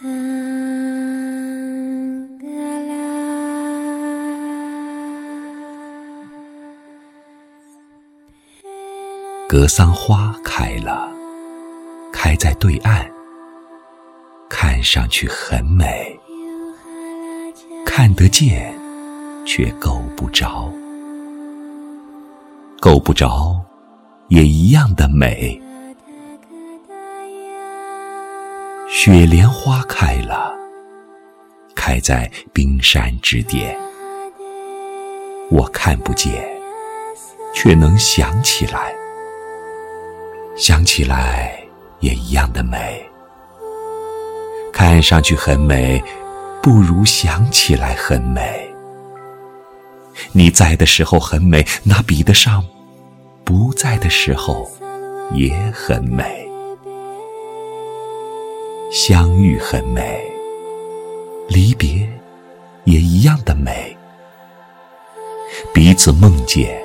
格桑花开了，开在对岸，看上去很美，看得见，却够不着，够不着，也一样的美。雪莲花开了，开在冰山之巅，我看不见，却能想起来。想起来也一样的美，看上去很美，不如想起来很美。你在的时候很美，那比得上不在的时候也很美。相遇很美，离别也一样的美。彼此梦见，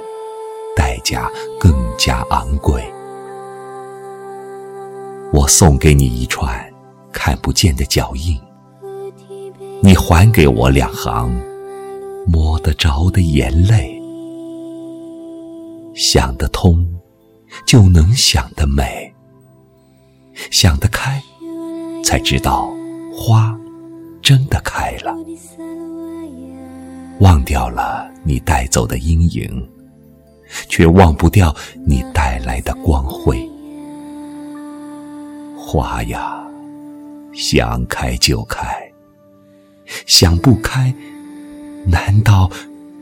代价更加昂贵。我送给你一串看不见的脚印，你还给我两行摸得着的眼泪。想得通，就能想得美；想得开，才知道花真的开了。忘掉了你带走的阴影，却忘不掉你带来的光辉。花呀，想开就开，想不开，难道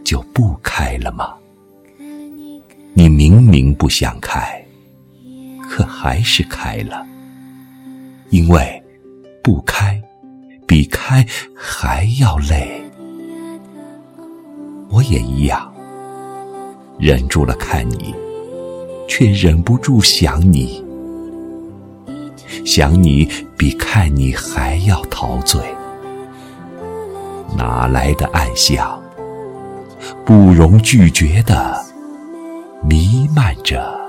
就不开了吗？你明明不想开，可还是开了，因为不开比开还要累。我也一样，忍住了看你，却忍不住想你。想你比看你还要陶醉，哪来的暗香？不容拒绝的弥漫着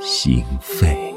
心扉。